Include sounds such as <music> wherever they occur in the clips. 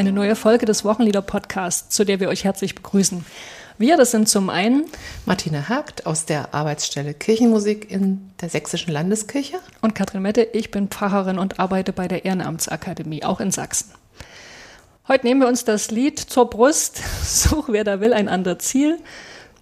eine neue Folge des Wochenlieder-Podcasts, zu der wir euch herzlich begrüßen. Wir, das sind zum einen Martina Hagt aus der Arbeitsstelle Kirchenmusik in der Sächsischen Landeskirche. Und Katrin Mette, ich bin Pfarrerin und arbeite bei der Ehrenamtsakademie, auch in Sachsen. Heute nehmen wir uns das Lied zur Brust, <laughs> Such wer da will, ein anderes Ziel.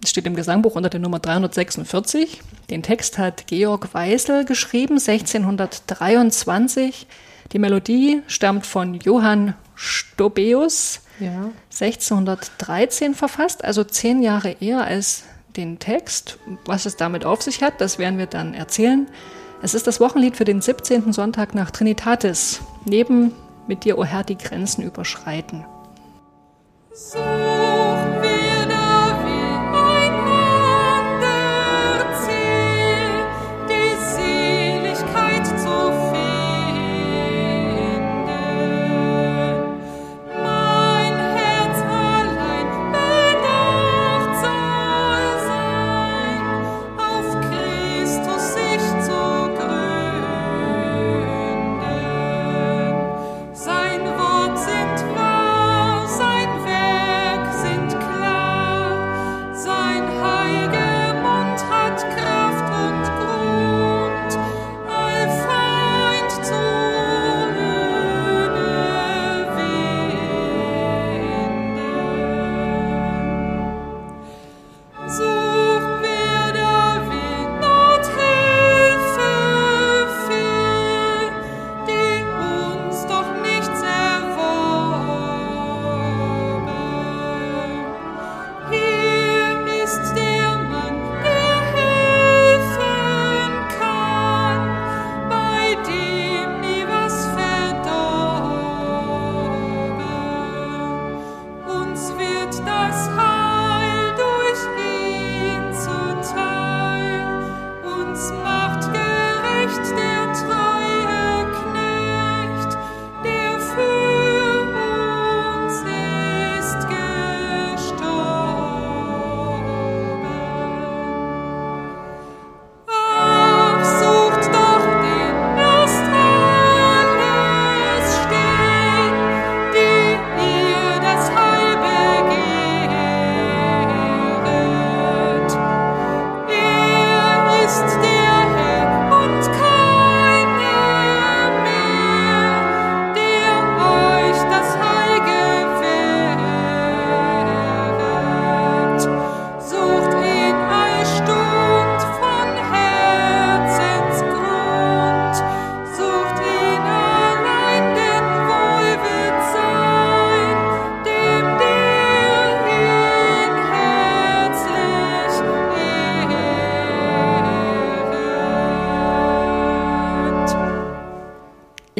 Es steht im Gesangbuch unter der Nummer 346. Den Text hat Georg Weisel geschrieben, 1623. Die Melodie stammt von Johann Stobeus, ja. 1613 verfasst, also zehn Jahre eher als den Text. Was es damit auf sich hat, das werden wir dann erzählen. Es ist das Wochenlied für den 17. Sonntag nach Trinitatis. Neben Mit dir, o Herr, die Grenzen überschreiten. So.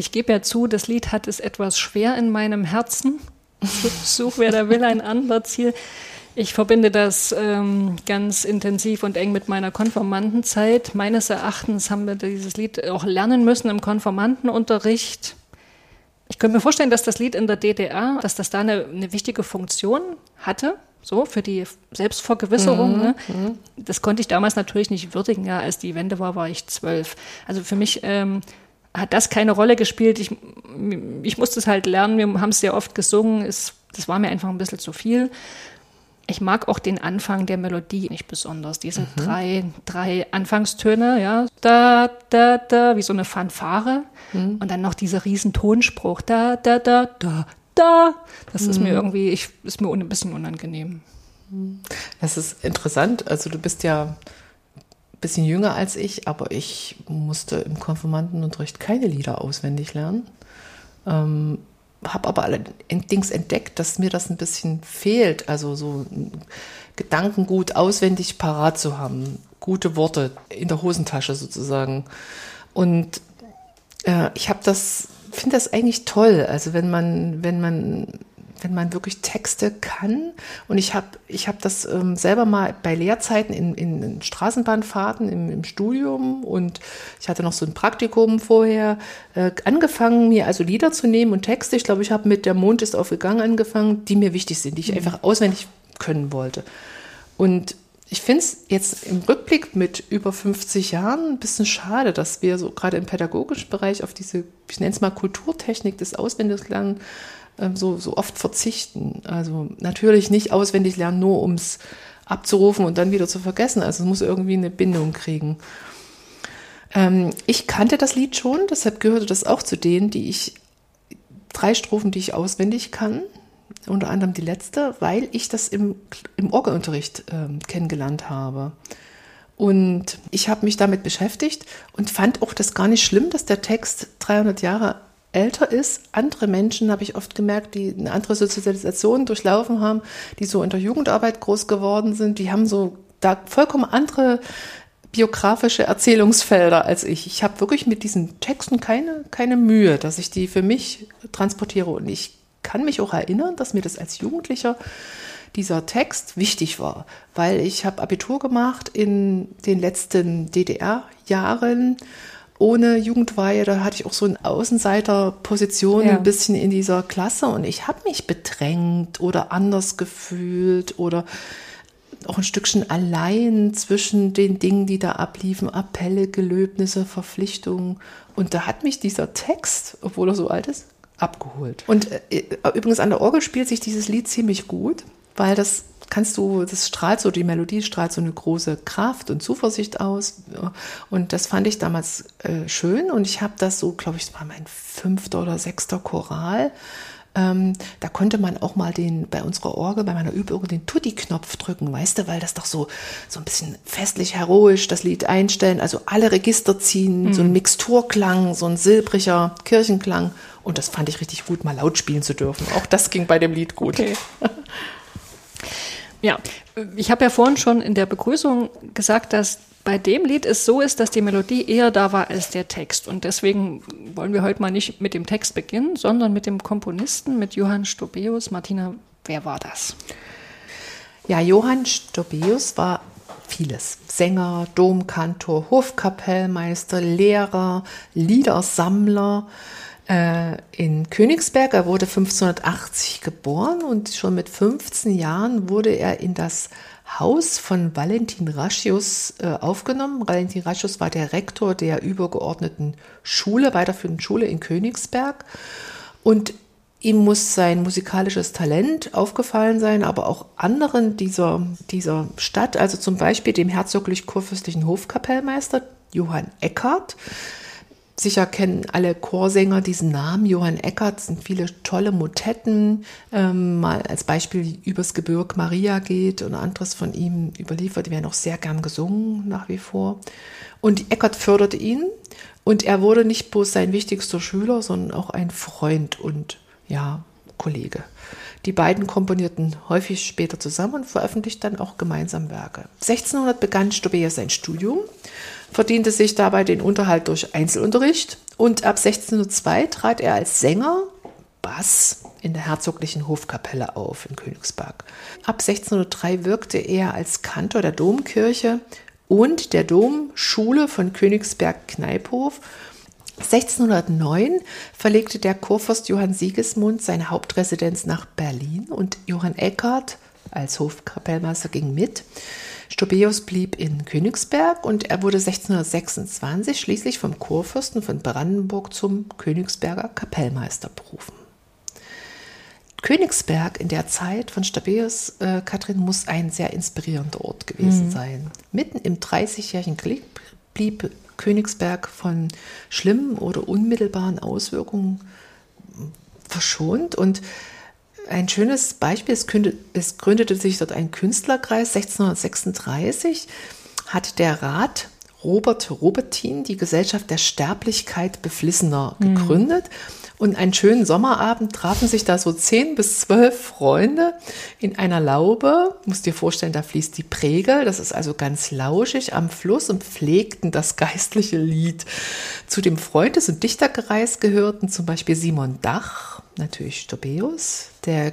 Ich gebe ja zu, das Lied hat es etwas schwer in meinem Herzen. Such, wer da will, ein anderes Ziel. Ich verbinde das ähm, ganz intensiv und eng mit meiner Konformantenzeit. Meines Erachtens haben wir dieses Lied auch lernen müssen im Konformantenunterricht. Ich könnte mir vorstellen, dass das Lied in der DDR, dass das da eine, eine wichtige Funktion hatte, so für die Selbstvergewisserung. Mhm, ne? Mhm. Das konnte ich damals natürlich nicht würdigen. Ja, als die Wende war, war ich zwölf. Also für mich ähm, hat das keine Rolle gespielt. Ich, ich musste es halt lernen. Wir haben es sehr oft gesungen. Es, das war mir einfach ein bisschen zu viel. Ich mag auch den Anfang der Melodie nicht besonders. Diese mhm. drei, drei Anfangstöne, ja. Da, da, da, wie so eine Fanfare. Mhm. Und dann noch dieser riesen Tonspruch. Da, da, da, da, da. Das mhm. ist mir mhm. irgendwie, ich, ist mir ein bisschen unangenehm. Das ist interessant. Also du bist ja bisschen jünger als ich, aber ich musste im Konfirmandenunterricht keine Lieder auswendig lernen. Ähm, habe aber allerdings entdeckt, dass mir das ein bisschen fehlt, also so Gedankengut auswendig parat zu haben, gute Worte in der Hosentasche sozusagen. Und äh, ich habe das, finde das eigentlich toll, also wenn man, wenn man wenn man wirklich Texte kann. Und ich habe ich hab das ähm, selber mal bei Lehrzeiten in, in Straßenbahnfahrten im, im, Studium und ich hatte noch so ein Praktikum vorher äh, angefangen, mir also Lieder zu nehmen und Texte. Ich glaube, ich habe mit Der Mond ist aufgegangen angefangen, die mir wichtig sind, die ich mhm. einfach auswendig können wollte. Und ich finde es jetzt im Rückblick mit über 50 Jahren ein bisschen schade, dass wir so gerade im pädagogischen Bereich auf diese, ich nenne es mal Kulturtechnik des Auswendiglernen so, so oft verzichten. Also natürlich nicht auswendig lernen, nur um es abzurufen und dann wieder zu vergessen. Also es muss irgendwie eine Bindung kriegen. Ähm, ich kannte das Lied schon, deshalb gehörte das auch zu denen, die ich, drei Strophen, die ich auswendig kann, unter anderem die letzte, weil ich das im, im Orgelunterricht ähm, kennengelernt habe. Und ich habe mich damit beschäftigt und fand auch das gar nicht schlimm, dass der Text 300 Jahre älter ist. Andere Menschen habe ich oft gemerkt, die eine andere Sozialisation durchlaufen haben, die so in der Jugendarbeit groß geworden sind, die haben so da vollkommen andere biografische Erzählungsfelder als ich. Ich habe wirklich mit diesen Texten keine, keine Mühe, dass ich die für mich transportiere. Und ich kann mich auch erinnern, dass mir das als Jugendlicher dieser Text wichtig war, weil ich habe Abitur gemacht in den letzten DDR-Jahren ohne Jugendweihe, da hatte ich auch so eine Außenseiterposition ja. ein bisschen in dieser Klasse und ich habe mich bedrängt oder anders gefühlt oder auch ein Stückchen allein zwischen den Dingen, die da abliefen, Appelle, Gelöbnisse, Verpflichtungen. Und da hat mich dieser Text, obwohl er so alt ist, abgeholt. Und äh, übrigens an der Orgel spielt sich dieses Lied ziemlich gut weil das kannst du, das strahlt so, die Melodie strahlt so eine große Kraft und Zuversicht aus. Und das fand ich damals äh, schön. Und ich habe das so, glaube ich, das war mein fünfter oder sechster Choral. Ähm, da konnte man auch mal den, bei unserer Orgel, bei meiner Übung, den Tutti-Knopf drücken, weißt du, weil das doch so, so ein bisschen festlich, heroisch das Lied einstellen, also alle Register ziehen, mhm. so ein Mixturklang, so ein silbriger Kirchenklang. Und das fand ich richtig gut, mal laut spielen zu dürfen. Auch das ging bei dem Lied gut. Okay. <laughs> Ja, ich habe ja vorhin schon in der Begrüßung gesagt, dass bei dem Lied es so ist, dass die Melodie eher da war als der Text. Und deswegen wollen wir heute mal nicht mit dem Text beginnen, sondern mit dem Komponisten, mit Johann Stobeus. Martina, wer war das? Ja, Johann Stobeus war vieles. Sänger, Domkantor, Hofkapellmeister, Lehrer, Liedersammler, in Königsberg. Er wurde 1580 geboren und schon mit 15 Jahren wurde er in das Haus von Valentin Raschius äh, aufgenommen. Valentin Raschius war der Rektor der übergeordneten Schule, weiterführenden Schule in Königsberg. Und ihm muss sein musikalisches Talent aufgefallen sein, aber auch anderen dieser, dieser Stadt, also zum Beispiel dem herzoglich-kurfürstlichen Hofkapellmeister Johann Eckert, Sicher kennen alle Chorsänger diesen Namen. Johann Eckert sind viele tolle Motetten. Ähm, mal als Beispiel übers Gebirg Maria geht und anderes von ihm überliefert. Die werden auch sehr gern gesungen nach wie vor. Und Eckert förderte ihn und er wurde nicht bloß sein wichtigster Schüler, sondern auch ein Freund und ja, Kollege. Die beiden komponierten häufig später zusammen und veröffentlichten dann auch gemeinsam Werke. 1600 begann Stobea sein Studium verdiente sich dabei den Unterhalt durch Einzelunterricht und ab 1602 trat er als Sänger Bass in der herzoglichen Hofkapelle auf in Königsberg. Ab 1603 wirkte er als Kantor der Domkirche und der Domschule von Königsberg-Kneiphof. 1609 verlegte der Kurfürst Johann Sigismund seine Hauptresidenz nach Berlin und Johann Eckart als Hofkapellmeister ging mit. Stobeus blieb in Königsberg und er wurde 1626 schließlich vom Kurfürsten von Brandenburg zum Königsberger Kapellmeister berufen. Königsberg in der Zeit von Stabeus, äh, Katrin, muss ein sehr inspirierender Ort gewesen mhm. sein. Mitten im Dreißigjährigen Krieg blieb Königsberg von schlimmen oder unmittelbaren Auswirkungen verschont und ein schönes Beispiel, es, kündete, es gründete sich dort ein Künstlerkreis 1636, hat der Rat Robert Robertin die Gesellschaft der Sterblichkeit Beflissener mhm. gegründet. Mhm. Und einen schönen Sommerabend trafen sich da so zehn bis zwölf Freunde in einer Laube. Du musst dir vorstellen, da fließt die Prägel, das ist also ganz lauschig am Fluss und pflegten das <laughs> geistliche Lied. Zu dem Freundes- und Dichterkreis gehörten zum Beispiel Simon Dach, natürlich Stobeus, der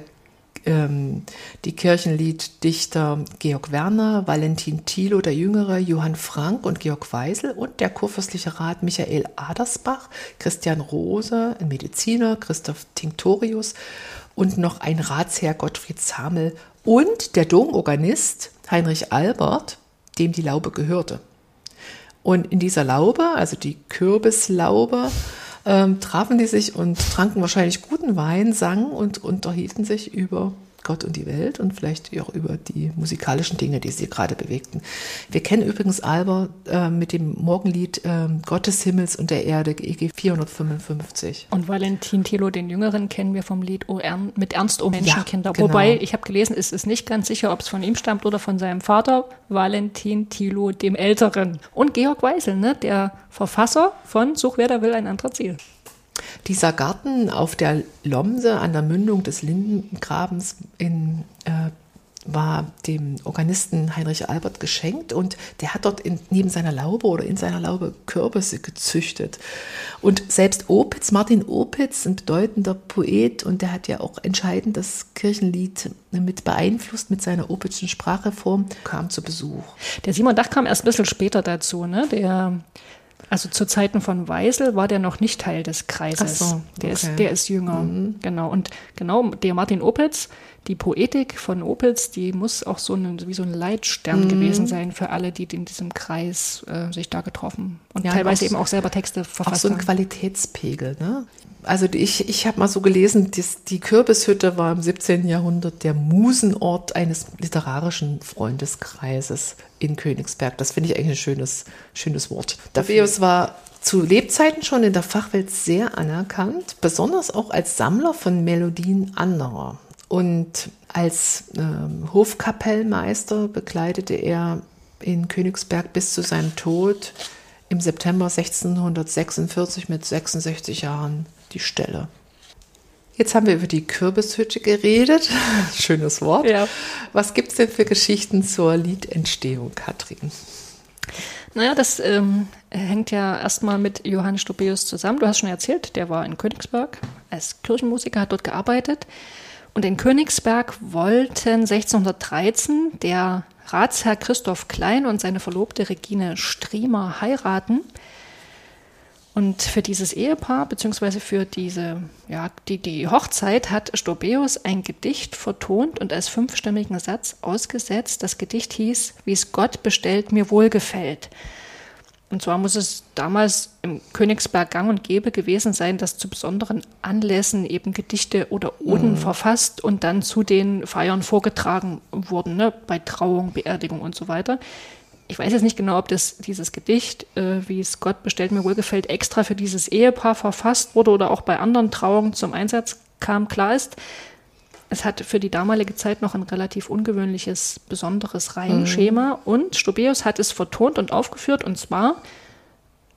ähm, die Kirchenlieddichter Georg Werner, Valentin Thilo der Jüngere, Johann Frank und Georg Weisel und der kurfürstliche Rat Michael Adersbach, Christian Rose, ein Mediziner, Christoph Tinctorius und noch ein Ratsherr Gottfried Zamel und der Domorganist Heinrich Albert, dem die Laube gehörte. Und in dieser Laube, also die Kürbislaube, ähm, trafen die sich und tranken wahrscheinlich guten Wein, sangen und unterhielten sich über Gott und die Welt und vielleicht auch über die musikalischen Dinge, die sie gerade bewegten. Wir kennen übrigens Alba äh, mit dem Morgenlied äh, Gott des Himmels und der Erde, EG 455. Und Valentin Thilo, den Jüngeren, kennen wir vom Lied o Ern mit Ernst o Menschenkinder. Ja, genau. Wobei, ich habe gelesen, es ist nicht ganz sicher, ob es von ihm stammt oder von seinem Vater, Valentin Thilo, dem Älteren. Und Georg Weisel, ne, der Verfasser von Such wer da will, ein anderer Ziel. Dieser Garten auf der Lomse an der Mündung des Lindengrabens in, äh, war dem Organisten Heinrich Albert geschenkt und der hat dort in, neben seiner Laube oder in seiner Laube Kürbisse gezüchtet. Und selbst Opitz, Martin Opitz, ein bedeutender Poet und der hat ja auch entscheidend das Kirchenlied mit beeinflusst mit seiner Opitzschen Sprachreform, kam zu Besuch. Der Simon Dach kam erst ein bisschen später dazu, ne? Der also zu Zeiten von Weisel war der noch nicht Teil des Kreises. So, okay. der, ist, der ist jünger. Mhm. Genau. Und genau, der Martin Opitz, die Poetik von Opitz, die muss auch so ein, wie so ein Leitstern mhm. gewesen sein für alle, die in diesem Kreis äh, sich da getroffen und ja, teilweise auch, eben auch selber Texte verfasst haben. Auch so ein Qualitätspegel, ne? Also ich, ich habe mal so gelesen, die, die Kürbishütte war im 17. Jahrhundert der Musenort eines literarischen Freundeskreises in Königsberg. Das finde ich eigentlich ein schönes, schönes Wort. Davius war zu Lebzeiten schon in der Fachwelt sehr anerkannt, besonders auch als Sammler von Melodien anderer. Und als äh, Hofkapellmeister bekleidete er in Königsberg bis zu seinem Tod im September 1646 mit 66 Jahren die Stelle. Jetzt haben wir über die Kürbishütte geredet. <laughs> Schönes Wort. Ja. Was gibt es denn für Geschichten zur Liedentstehung, Katrin? Naja, das ähm, hängt ja erstmal mit Johannes Stobeus zusammen. Du hast schon erzählt, der war in Königsberg als Kirchenmusiker, hat dort gearbeitet. Und in Königsberg wollten 1613 der Ratsherr Christoph Klein und seine Verlobte Regine Striemer heiraten. Und für dieses Ehepaar, beziehungsweise für diese, ja, die, die Hochzeit hat Stobeus ein Gedicht vertont und als fünfstimmigen Satz ausgesetzt. Das Gedicht hieß, wie es Gott bestellt, mir wohlgefällt. Und zwar muss es damals im Königsberg gang und gäbe gewesen sein, dass zu besonderen Anlässen eben Gedichte oder Oden mhm. verfasst und dann zu den Feiern vorgetragen wurden, ne? bei Trauung, Beerdigung und so weiter ich weiß jetzt nicht genau, ob das dieses Gedicht, äh, wie es Gott bestellt mir wohlgefällt, extra für dieses Ehepaar verfasst wurde oder auch bei anderen Trauungen zum Einsatz kam. Klar ist, es hat für die damalige Zeit noch ein relativ ungewöhnliches, besonderes Reimschema mhm. und Stobeus hat es vertont und aufgeführt und zwar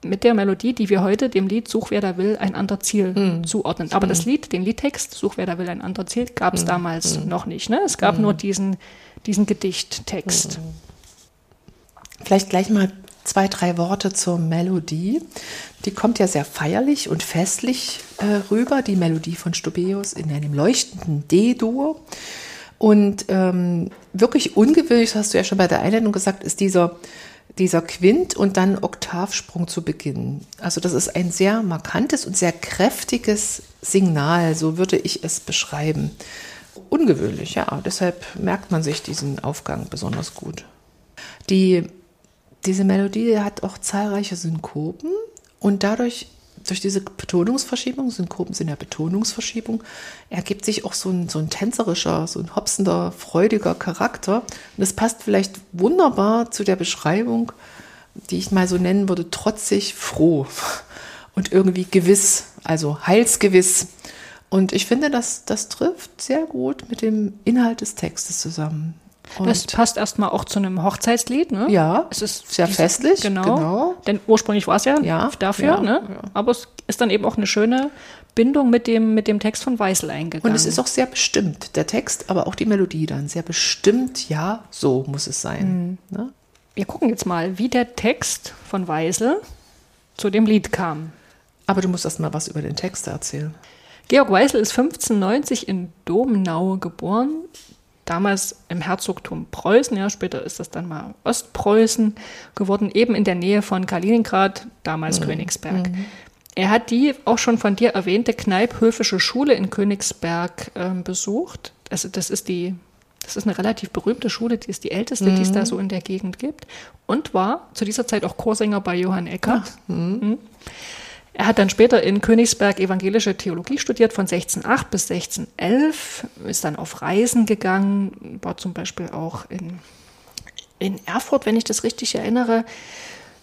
mit der Melodie, die wir heute dem Lied Such wer da will, ein anderer Ziel mhm. zuordnen. Aber mhm. das Lied, den Liedtext Such wer da will, ein anderer Ziel, gab es mhm. damals mhm. noch nicht. Ne? Es gab mhm. nur diesen, diesen Gedichttext. Vielleicht gleich mal zwei, drei Worte zur Melodie. Die kommt ja sehr feierlich und festlich äh, rüber, die Melodie von Stobeus in einem leuchtenden D-Dur. Und ähm, wirklich ungewöhnlich, hast du ja schon bei der Einleitung gesagt, ist dieser, dieser Quint und dann Oktavsprung zu Beginn. Also das ist ein sehr markantes und sehr kräftiges Signal, so würde ich es beschreiben. Ungewöhnlich, ja. Deshalb merkt man sich diesen Aufgang besonders gut. Die diese Melodie hat auch zahlreiche Synkopen und dadurch, durch diese Betonungsverschiebung, Synkopen sind ja Betonungsverschiebung, ergibt sich auch so ein, so ein tänzerischer, so ein hopsender, freudiger Charakter. Und das passt vielleicht wunderbar zu der Beschreibung, die ich mal so nennen würde, trotzig, froh <laughs> und irgendwie gewiss, also heilsgewiss. Und ich finde, das, das trifft sehr gut mit dem Inhalt des Textes zusammen. Und das passt erstmal auch zu einem Hochzeitslied, ne? Ja. Es ist sehr diese, festlich. Genau, genau. Denn ursprünglich war es ja, ja dafür, ja, ne? Ja. Aber es ist dann eben auch eine schöne Bindung mit dem, mit dem Text von Weißel eingegangen. Und es ist auch sehr bestimmt, der Text, aber auch die Melodie dann. Sehr bestimmt, ja, so muss es sein. Mhm. Ne? Wir gucken jetzt mal, wie der Text von Weißel zu dem Lied kam. Aber du musst erst mal was über den Text erzählen. Georg Weißel ist 1590 in Domnau geboren damals im Herzogtum Preußen, ja, später ist das dann mal Ostpreußen geworden, eben in der Nähe von Kaliningrad, damals mhm. Königsberg. Mhm. Er hat die auch schon von dir erwähnte Kneiphöfische Schule in Königsberg äh, besucht. Also das ist die, das ist eine relativ berühmte Schule, die ist die älteste, mhm. die es da mhm. so in der Gegend gibt. Und war zu dieser Zeit auch Chorsänger bei Johann Eckert. Mhm. Er hat dann später in Königsberg evangelische Theologie studiert von 1608 bis 1611, ist dann auf Reisen gegangen, war zum Beispiel auch in, in Erfurt, wenn ich das richtig erinnere.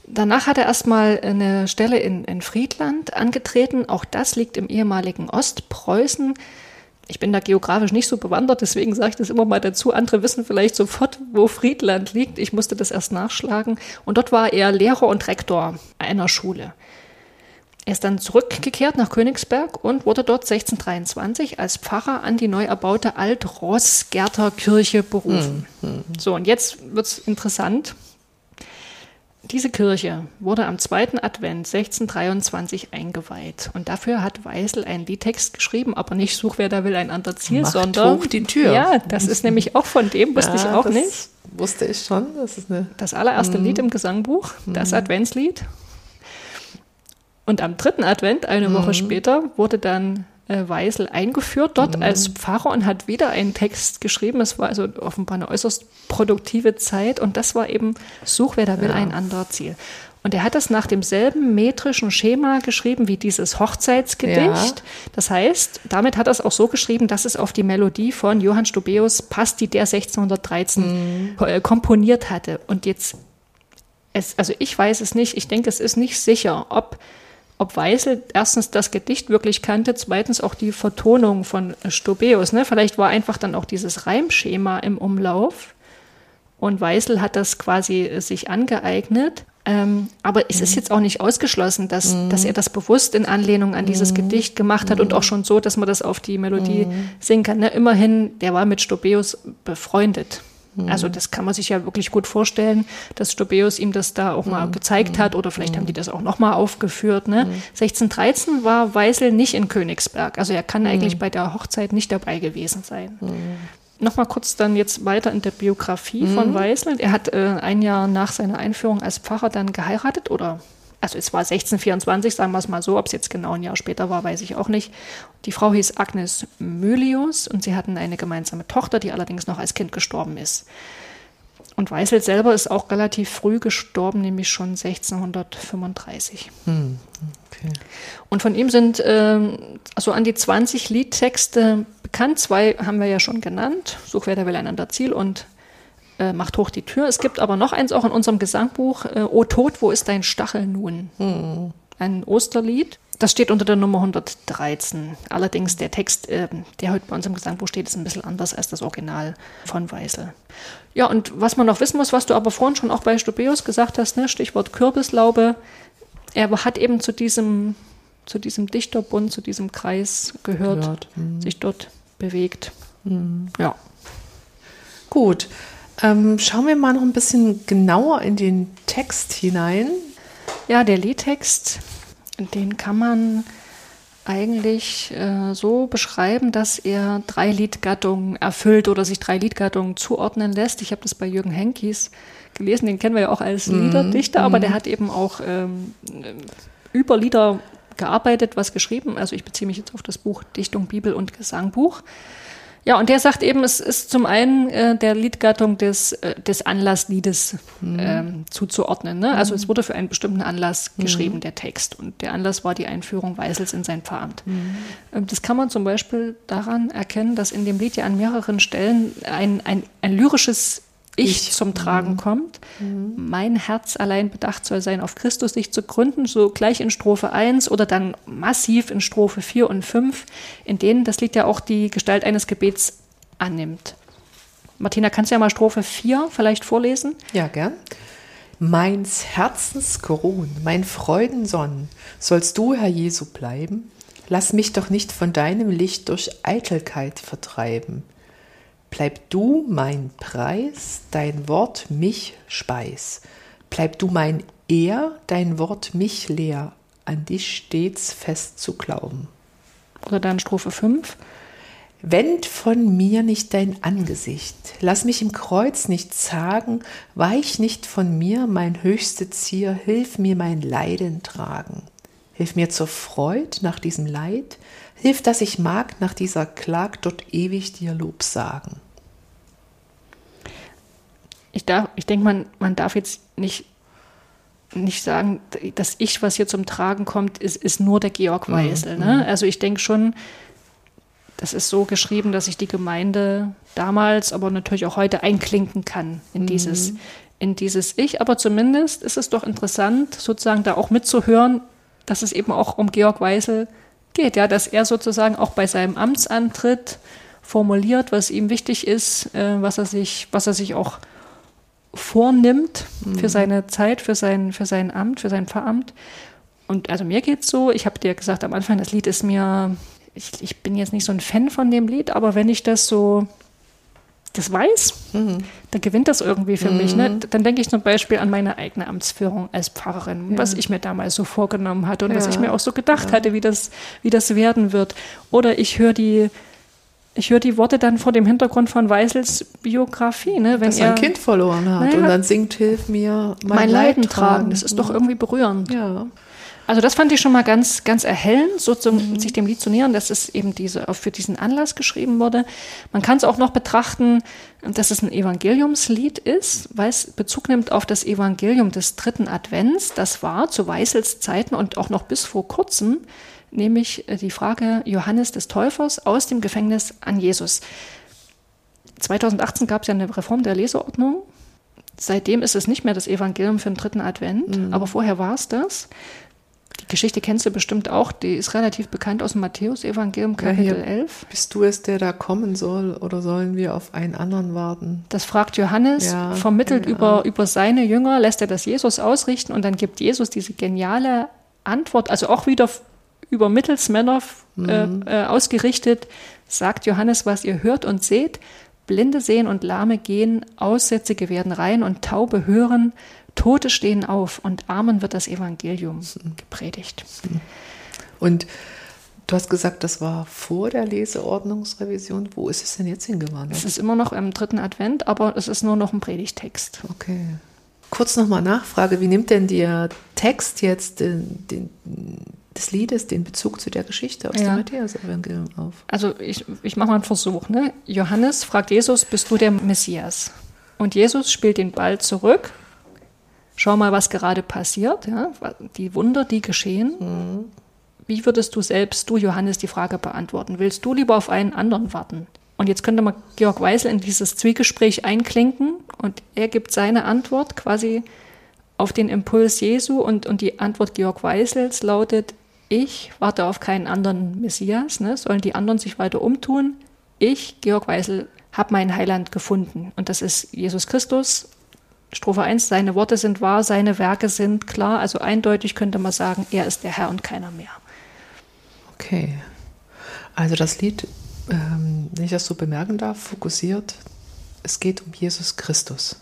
Danach hat er erstmal eine Stelle in, in Friedland angetreten. Auch das liegt im ehemaligen Ostpreußen. Ich bin da geografisch nicht so bewandert, deswegen sage ich das immer mal dazu. Andere wissen vielleicht sofort, wo Friedland liegt. Ich musste das erst nachschlagen. Und dort war er Lehrer und Rektor einer Schule. Er ist dann zurückgekehrt nach Königsberg und wurde dort 1623 als Pfarrer an die neu erbaute Alt-Ross-Gärter Kirche berufen. Mhm. So, und jetzt wird es interessant. Diese Kirche wurde am zweiten Advent 1623 eingeweiht. Und dafür hat Weisel einen Liedtext geschrieben, aber nicht Such, wer da will, ein anderer Ziel, Macht sondern. hoch die Tür. Ja, das ist nämlich auch von dem, wusste ja, ich auch nicht. Wusste ich schon. Das ist eine. Das allererste mhm. Lied im Gesangbuch, das. Adventslied. Und am dritten Advent, eine Woche mhm. später, wurde dann äh, Weisel eingeführt dort mhm. als Pfarrer und hat wieder einen Text geschrieben. Es war also offenbar eine äußerst produktive Zeit und das war eben Such, wer da will, ja. ein anderer Ziel. Und er hat das nach demselben metrischen Schema geschrieben wie dieses Hochzeitsgedicht. Ja. Das heißt, damit hat er es auch so geschrieben, dass es auf die Melodie von Johann Stubeus passt, die der 1613 mhm. Äh, komponiert hatte. Und jetzt, es, also ich weiß es nicht, ich denke, es ist nicht sicher, ob ob Weisel erstens das Gedicht wirklich kannte, zweitens auch die Vertonung von Stobeus. Ne? Vielleicht war einfach dann auch dieses Reimschema im Umlauf und Weisel hat das quasi sich angeeignet. Ähm, aber es mhm. ist jetzt auch nicht ausgeschlossen, dass, mhm. dass er das bewusst in Anlehnung an dieses mhm. Gedicht gemacht hat und auch schon so, dass man das auf die Melodie mhm. singen kann. Ne? Immerhin, der war mit Stobeus befreundet. Also mhm. das kann man sich ja wirklich gut vorstellen, dass Stobeus ihm das da auch mal mhm. gezeigt hat oder vielleicht haben die das auch noch mal aufgeführt. Ne? 1613 war Weisel nicht in Königsberg, also er kann eigentlich bei der Hochzeit nicht dabei gewesen sein. Nochmal kurz dann jetzt weiter in der Biografie mhm. von Weisel. Er hat äh, ein Jahr nach seiner Einführung als Pfarrer dann geheiratet oder also es war 1624, sagen wir es mal so, ob es jetzt genau ein Jahr später war, weiß ich auch nicht. Die Frau hieß Agnes Mylius und sie hatten eine gemeinsame Tochter, die allerdings noch als Kind gestorben ist. Und Weisel selber ist auch relativ früh gestorben, nämlich schon 1635. Hm, okay. Und von ihm sind ähm, also an die 20 Liedtexte bekannt. Zwei haben wir ja schon genannt. Such wer der will einander Ziel und äh, macht hoch die Tür. Es gibt aber noch eins auch in unserem Gesangbuch, äh, O Tod, wo ist dein Stachel nun? Hm. Ein Osterlied. Das steht unter der Nummer 113. Allerdings der Text, äh, der heute bei uns im Gesangbuch steht, ist ein bisschen anders als das Original von Weisel. Ja, und was man noch wissen muss, was du aber vorhin schon auch bei Stobeus gesagt hast, ne, Stichwort Kürbislaube, er hat eben zu diesem, zu diesem Dichterbund, zu diesem Kreis gehört, gehört. Mhm. sich dort bewegt. Mhm. Ja. Gut. Ähm, schauen wir mal noch ein bisschen genauer in den Text hinein. Ja, der Liedtext, den kann man eigentlich äh, so beschreiben, dass er drei Liedgattungen erfüllt oder sich drei Liedgattungen zuordnen lässt. Ich habe das bei Jürgen Henkis gelesen, den kennen wir ja auch als mhm. Liederdichter, aber der mhm. hat eben auch ähm, über Lieder gearbeitet, was geschrieben. Also ich beziehe mich jetzt auf das Buch Dichtung, Bibel und Gesangbuch. Ja, und der sagt eben, es ist zum einen äh, der Liedgattung des, äh, des Anlassliedes mhm. ähm, zuzuordnen. Ne? Also mhm. es wurde für einen bestimmten Anlass mhm. geschrieben, der Text. Und der Anlass war die Einführung Weisels in sein Pfarramt. Mhm. Ähm, das kann man zum Beispiel daran erkennen, dass in dem Lied ja an mehreren Stellen ein, ein, ein lyrisches ich, zum Tragen mhm. kommt. Mhm. Mein Herz allein bedacht soll sein, auf Christus sich zu gründen, so gleich in Strophe 1 oder dann massiv in Strophe 4 und 5, in denen das Lied ja auch die Gestalt eines Gebets annimmt. Martina, kannst du ja mal Strophe 4 vielleicht vorlesen? Ja, gern. Meins Herzens Kron, mein Freudensonnen, sollst du, Herr Jesu, bleiben? Lass mich doch nicht von deinem Licht durch Eitelkeit vertreiben. Bleib du mein Preis, dein Wort mich Speis. Bleib du mein Ehr, dein Wort mich lehr, an dich stets fest zu glauben. Oder dann Strophe 5. Wend von mir nicht dein Angesicht, lass mich im Kreuz nicht zagen, weich nicht von mir mein höchste Zier, hilf mir mein Leiden tragen. Hilf mir zur Freud nach diesem Leid, hilf, dass ich mag nach dieser Klag dort ewig dir Lob sagen. Ich, ich denke, man, man darf jetzt nicht nicht sagen, das Ich, was hier zum Tragen kommt, ist, ist nur der Georg Weisel. Mhm. Ne? Also ich denke schon, das ist so geschrieben, dass sich die Gemeinde damals, aber natürlich auch heute einklinken kann in mhm. dieses, in dieses Ich. Aber zumindest ist es doch interessant, sozusagen da auch mitzuhören, dass es eben auch um Georg Weisel geht, ja, dass er sozusagen auch bei seinem Amtsantritt formuliert, was ihm wichtig ist, äh, was er sich, was er sich auch vornimmt mhm. für seine Zeit, für sein, für sein Amt, für sein Pfarramt. Und also mir geht's so, ich habe dir gesagt am Anfang, das Lied ist mir ich, ich bin jetzt nicht so ein Fan von dem Lied, aber wenn ich das so das weiß, mhm. dann gewinnt das irgendwie für mhm. mich. Ne? Mhm. Dann denke ich zum Beispiel an meine eigene Amtsführung als Pfarrerin, ja. was ich mir damals so vorgenommen hatte und ja. was ich mir auch so gedacht ja. hatte, wie das, wie das werden wird. Oder ich höre die, ich höre die Worte dann vor dem Hintergrund von Weisels Biografie. Ne? Wenn Dass er ein Kind verloren hat naja, und dann singt, hilf mir mein, mein Leiden tragen. tragen. Das ist doch irgendwie berührend. Ja. Also das fand ich schon mal ganz, ganz erhellend, so zum, mhm. sich dem Lied zu nähern, dass es eben diese, für diesen Anlass geschrieben wurde. Man kann es auch noch betrachten, dass es ein Evangeliumslied ist, weil es Bezug nimmt auf das Evangelium des dritten Advents. Das war zu Weißels Zeiten und auch noch bis vor kurzem, nämlich äh, die Frage Johannes des Täufers aus dem Gefängnis an Jesus. 2018 gab es ja eine Reform der Leseordnung. Seitdem ist es nicht mehr das Evangelium für den dritten Advent, mhm. aber vorher war es das. Die Geschichte kennst du bestimmt auch, die ist relativ bekannt aus dem Matthäus-Evangelium, Kapitel ja, 11. Bist du es, der da kommen soll, oder sollen wir auf einen anderen warten? Das fragt Johannes, ja, vermittelt ja. Über, über seine Jünger, lässt er das Jesus ausrichten und dann gibt Jesus diese geniale Antwort, also auch wieder über Mittelsmänner äh, mhm. äh, ausgerichtet, sagt Johannes, was ihr hört und seht, Blinde sehen und Lahme gehen, Aussätzige werden rein und Taube hören, Tote stehen auf und Armen wird das Evangelium gepredigt. Und du hast gesagt, das war vor der Leseordnungsrevision. Wo ist es denn jetzt hingewandert? Es ist immer noch im dritten Advent, aber es ist nur noch ein Predigtext. Okay. Kurz nochmal Nachfrage, wie nimmt denn der Text jetzt den, den, des Liedes den Bezug zu der Geschichte aus ja. dem Matthäus-Evangelium auf? Also ich, ich mache mal einen Versuch. Ne? Johannes fragt Jesus, bist du der Messias? Und Jesus spielt den Ball zurück schau mal, was gerade passiert, ja, die Wunder, die geschehen. Mhm. Wie würdest du selbst, du Johannes, die Frage beantworten? Willst du lieber auf einen anderen warten? Und jetzt könnte man Georg Weisel in dieses Zwiegespräch einklinken und er gibt seine Antwort quasi auf den Impuls Jesu und, und die Antwort Georg Weisels lautet, ich warte auf keinen anderen Messias, ne? sollen die anderen sich weiter umtun. Ich, Georg Weisel, habe mein Heiland gefunden und das ist Jesus Christus Strophe 1, seine Worte sind wahr, seine Werke sind klar. Also eindeutig könnte man sagen, er ist der Herr und keiner mehr. Okay. Also das Lied, ähm, wenn ich das so bemerken darf, fokussiert, es geht um Jesus Christus.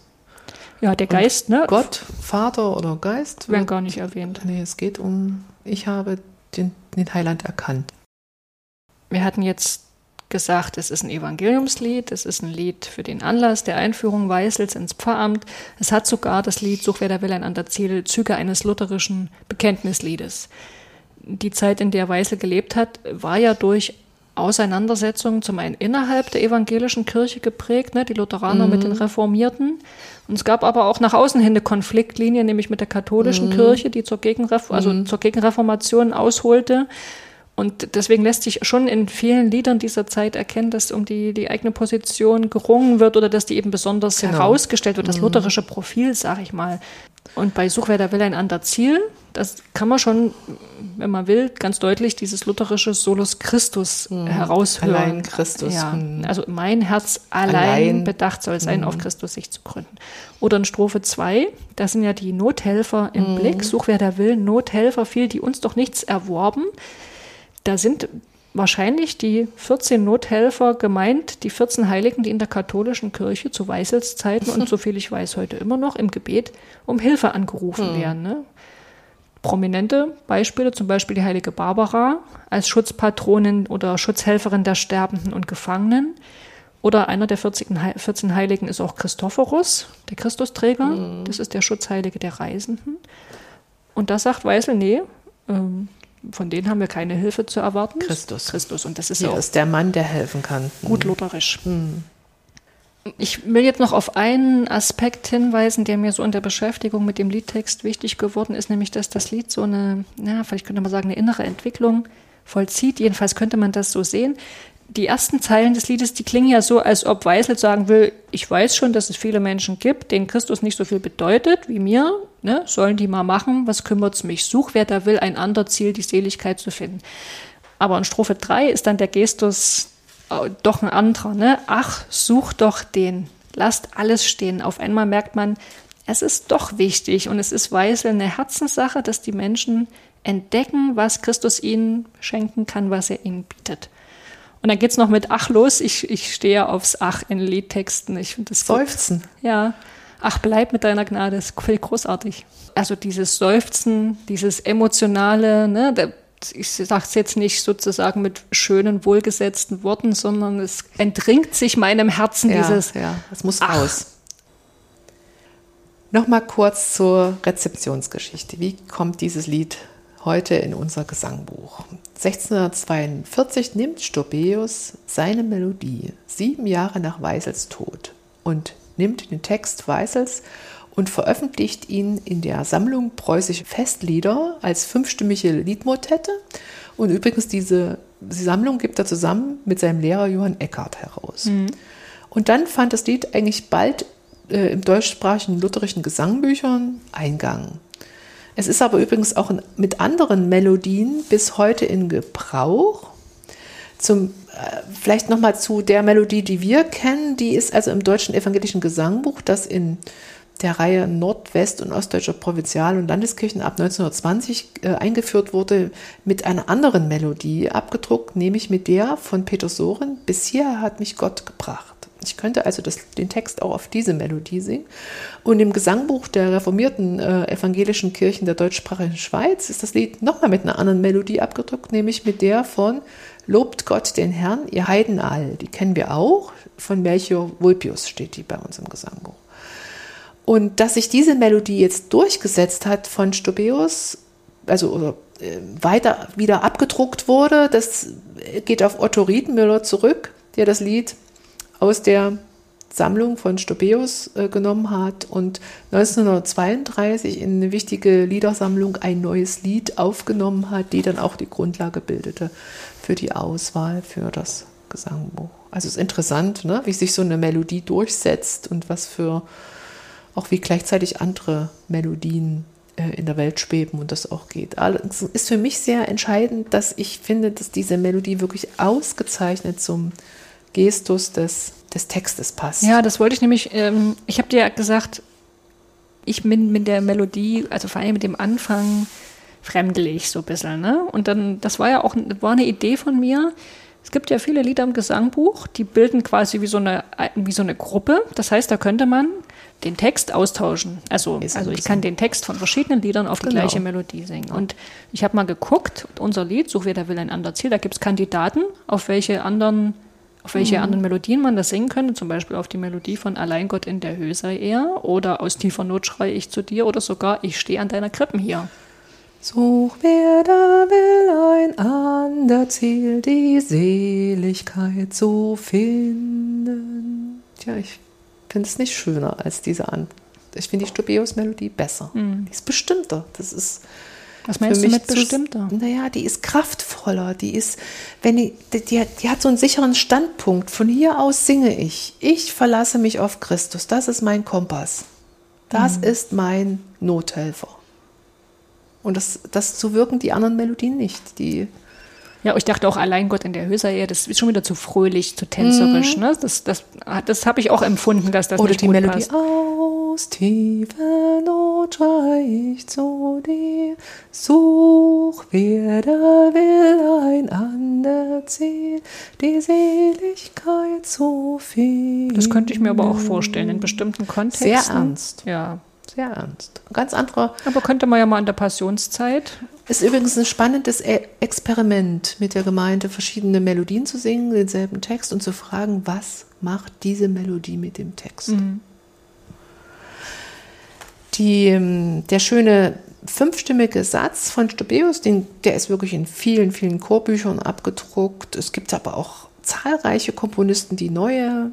Ja, der Geist, ne? Gott, Vater oder Geist. Werden gar nicht erwähnt. Nee, es geht um, ich habe den, den Heiland erkannt. Wir hatten jetzt gesagt, es ist ein Evangeliumslied, es ist ein Lied für den Anlass der Einführung Weißels ins Pfarramt. Es hat sogar das Lied Such wer der will ein an der Ziel Züge eines lutherischen Bekenntnisliedes. Die Zeit, in der Weißel gelebt hat, war ja durch Auseinandersetzungen zum einen innerhalb der evangelischen Kirche geprägt, ne, die Lutheraner mhm. mit den Reformierten. Und es gab aber auch nach außen hin eine Konfliktlinie, nämlich mit der katholischen mhm. Kirche, die zur, Gegenref also mhm. zur Gegenreformation ausholte. Und deswegen lässt sich schon in vielen Liedern dieser Zeit erkennen, dass um die, die eigene Position gerungen wird oder dass die eben besonders genau. herausgestellt wird, das mhm. lutherische Profil, sag ich mal. Und bei Such, wer da will, ein anderer Ziel, das kann man schon, wenn man will, ganz deutlich dieses lutherische Solus Christus mhm. heraushören. Allein Christus. Ja, mhm. also mein Herz allein, allein. bedacht soll sein, mhm. auf Christus sich zu gründen. Oder in Strophe 2, da sind ja die Nothelfer im mhm. Blick. Such, wer da will, Nothelfer viel, die uns doch nichts erworben da sind wahrscheinlich die 14 Nothelfer gemeint, die 14 Heiligen, die in der katholischen Kirche zu Weißelszeiten und <laughs> soviel ich weiß heute immer noch im Gebet um Hilfe angerufen hm. werden. Ne? Prominente Beispiele, zum Beispiel die heilige Barbara als Schutzpatronin oder Schutzhelferin der Sterbenden und Gefangenen. Oder einer der 14 Heiligen ist auch Christophorus, der Christusträger. Mhm. Das ist der Schutzheilige der Reisenden. Und da sagt Weißel, nee, ähm, von denen haben wir keine Hilfe zu erwarten. Christus. Christus. Und das ist ja ist der Mann, der helfen kann. Gut lutherisch. Hm. Ich will jetzt noch auf einen Aspekt hinweisen, der mir so in der Beschäftigung mit dem Liedtext wichtig geworden ist, nämlich dass das Lied so eine, ja, vielleicht könnte man sagen, eine innere Entwicklung vollzieht. Jedenfalls könnte man das so sehen. Die ersten Zeilen des Liedes, die klingen ja so, als ob Weisel sagen will, ich weiß schon, dass es viele Menschen gibt, denen Christus nicht so viel bedeutet wie mir, ne? sollen die mal machen, was kümmert's mich? Such, wer da will, ein anderer Ziel, die Seligkeit zu finden. Aber in Strophe 3 ist dann der Gestus äh, doch ein anderer, ne? Ach, such doch den. Lasst alles stehen. Auf einmal merkt man, es ist doch wichtig und es ist Weisel eine Herzenssache, dass die Menschen entdecken, was Christus ihnen schenken kann, was er ihnen bietet. Und dann geht's noch mit Ach los. Ich, ich stehe aufs Ach in Liedtexten. Ich finde das Seufzen. Ja. Ach, bleib mit deiner Gnade. Das ist großartig. Also dieses Seufzen, dieses emotionale, ne, ich sage es jetzt nicht sozusagen mit schönen, wohlgesetzten Worten, sondern es entringt sich meinem Herzen ja, dieses. Ja, es muss Ach. raus. Nochmal kurz zur Rezeptionsgeschichte. Wie kommt dieses Lied heute in unser Gesangbuch? 1642 nimmt Stobeus seine Melodie sieben Jahre nach Weisels Tod und nimmt den Text Weisels und veröffentlicht ihn in der Sammlung Preußische Festlieder als fünfstimmige Liedmotette. Und übrigens, diese Sammlung gibt er zusammen mit seinem Lehrer Johann Eckart heraus. Mhm. Und dann fand das Lied eigentlich bald äh, im deutschsprachigen lutherischen Gesangbüchern Eingang. Es ist aber übrigens auch mit anderen Melodien bis heute in Gebrauch. Zum, äh, vielleicht nochmal zu der Melodie, die wir kennen. Die ist also im deutschen evangelischen Gesangbuch, das in der Reihe Nordwest- und Ostdeutscher Provinzial- und Landeskirchen ab 1920 äh, eingeführt wurde, mit einer anderen Melodie abgedruckt, nämlich mit der von Peter Soren, Bis hier hat mich Gott gebracht. Ich könnte also das, den Text auch auf diese Melodie singen. Und im Gesangbuch der reformierten äh, evangelischen Kirchen der deutschsprachigen Schweiz ist das Lied nochmal mit einer anderen Melodie abgedruckt, nämlich mit der von Lobt Gott den Herrn, ihr Heiden all. Die kennen wir auch. Von Melchior Vulpius steht die bei uns im Gesangbuch. Und dass sich diese Melodie jetzt durchgesetzt hat von Stobeus, also oder, äh, weiter wieder abgedruckt wurde, das geht auf Otto Riedenmüller zurück, der das Lied aus der Sammlung von Stobeus äh, genommen hat und 1932 in eine wichtige Liedersammlung ein neues Lied aufgenommen hat, die dann auch die Grundlage bildete für die Auswahl für das Gesangbuch. Also es ist interessant, ne, wie sich so eine Melodie durchsetzt und was für auch wie gleichzeitig andere Melodien äh, in der Welt schweben und das auch geht. Allerdings ist für mich sehr entscheidend, dass ich finde, dass diese Melodie wirklich ausgezeichnet zum Gestus des, des Textes passt. Ja, das wollte ich nämlich, ähm, ich habe dir ja gesagt, ich bin mit der Melodie, also vor allem mit dem Anfang, fremdel ich so ein bisschen. Ne? Und dann, das war ja auch war eine Idee von mir. Es gibt ja viele Lieder im Gesangbuch, die bilden quasi wie so eine, wie so eine Gruppe. Das heißt, da könnte man den Text austauschen. Also, also ich kann den Text von verschiedenen Liedern auf die genau. gleiche Melodie singen. Und ich habe mal geguckt, unser Lied, Such da will ein anderer Ziel, da gibt es Kandidaten, auf welche anderen auf welche mhm. anderen Melodien man das singen könnte, zum Beispiel auf die Melodie von Allein Gott in der Höhe sei er oder aus tiefer Not schreie ich zu dir oder sogar Ich stehe an deiner Krippen hier. Such wer da will ein ander Ziel, die Seligkeit zu finden. Tja, ich finde es nicht schöner als diese an. Ich finde die Stobeus-Melodie besser. Mhm. Die ist bestimmter. Das ist. Was meinst du mit bestimmter? Naja, die ist kraftvoller. Die ist, wenn die, die, die hat so einen sicheren Standpunkt. Von hier aus singe ich. Ich verlasse mich auf Christus. Das ist mein Kompass. Das mhm. ist mein Nothelfer. Und das, das so wirken die anderen Melodien nicht. Die ja, ich dachte auch allein Gott in der Höser, das ist schon wieder zu fröhlich, zu tänzerisch. Mhm. Ne? Das, das, das habe ich auch empfunden, dass das Oder nicht die gut Melodie. Passt. Aus tiefer Not schrei ich zu dir, such, wer da will ein ander Ziel, die Seligkeit zu finden. Das könnte ich mir aber auch vorstellen, in bestimmten Kontexten. Sehr ernst. Ja. Sehr ernst. Ganz anderer. Aber könnte man ja mal in der Passionszeit ist übrigens ein spannendes e- Experiment mit der Gemeinde, verschiedene Melodien zu singen, denselben Text und zu fragen, was macht diese Melodie mit dem Text? Mhm. Die, ähm, der schöne fünfstimmige Satz von Stobeus, den, der ist wirklich in vielen, vielen Chorbüchern abgedruckt. Es gibt aber auch zahlreiche Komponisten, die neue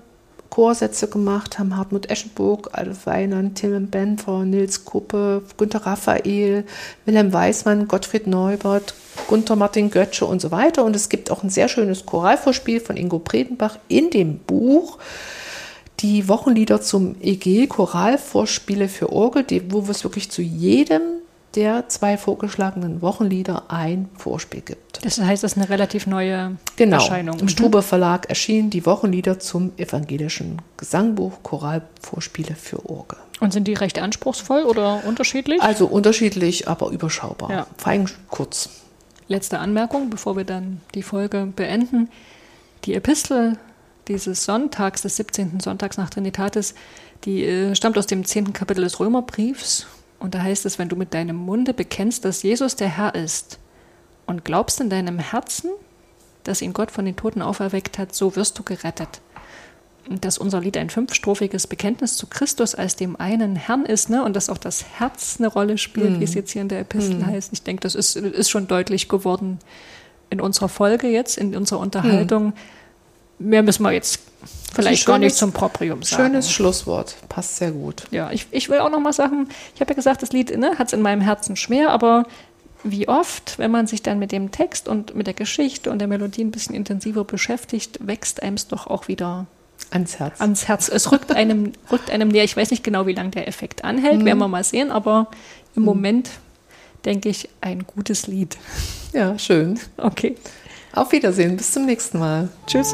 Chorsätze gemacht haben Hartmut Eschenburg, Adolf Weinand, Tilman Benfer, Nils Kuppe, Günter Raphael, Wilhelm Weismann, Gottfried Neubert, Gunther Martin Götzsche und so weiter. Und es gibt auch ein sehr schönes Choralvorspiel von Ingo Bredenbach in dem Buch die Wochenlieder zum EG, Choralvorspiele für Orgel, wo es wirklich zu jedem der zwei vorgeschlagenen Wochenlieder ein Vorspiel gibt. Das heißt, das ist eine relativ neue genau. Erscheinung. Im Strube Verlag erschienen die Wochenlieder zum evangelischen Gesangbuch Choralvorspiele für Orgel. Und sind die recht anspruchsvoll oder unterschiedlich? Also unterschiedlich, aber überschaubar. Ja. Fein kurz. Letzte Anmerkung, bevor wir dann die Folge beenden. Die Epistel dieses Sonntags, des 17. Sonntags nach Trinitatis, die äh, stammt aus dem 10. Kapitel des Römerbriefs und da heißt es, wenn du mit deinem Munde bekennst, dass Jesus der Herr ist und glaubst in deinem Herzen, dass ihn Gott von den Toten auferweckt hat, so wirst du gerettet. Und dass unser Lied ein fünfstrophiges Bekenntnis zu Christus als dem einen Herrn ist, ne? und dass auch das Herz eine Rolle spielt, mm. wie es jetzt hier in der Epistel mm. heißt. Ich denke, das ist, ist schon deutlich geworden in unserer Folge jetzt, in unserer Unterhaltung. Mm mehr müssen wir jetzt vielleicht gar nicht zum Proprium sagen. Schönes Schlusswort, passt sehr gut. Ja, ich, ich will auch noch mal sagen, ich habe ja gesagt, das Lied ne, hat es in meinem Herzen schwer, aber wie oft, wenn man sich dann mit dem Text und mit der Geschichte und der Melodie ein bisschen intensiver beschäftigt, wächst einem es doch auch wieder ans Herz. Ans Herz. Es rückt einem, <laughs> rückt einem näher. Ich weiß nicht genau, wie lange der Effekt anhält, mhm. werden wir mal sehen, aber im mhm. Moment denke ich, ein gutes Lied. Ja, schön. Okay. Auf Wiedersehen, bis zum nächsten Mal. Tschüss.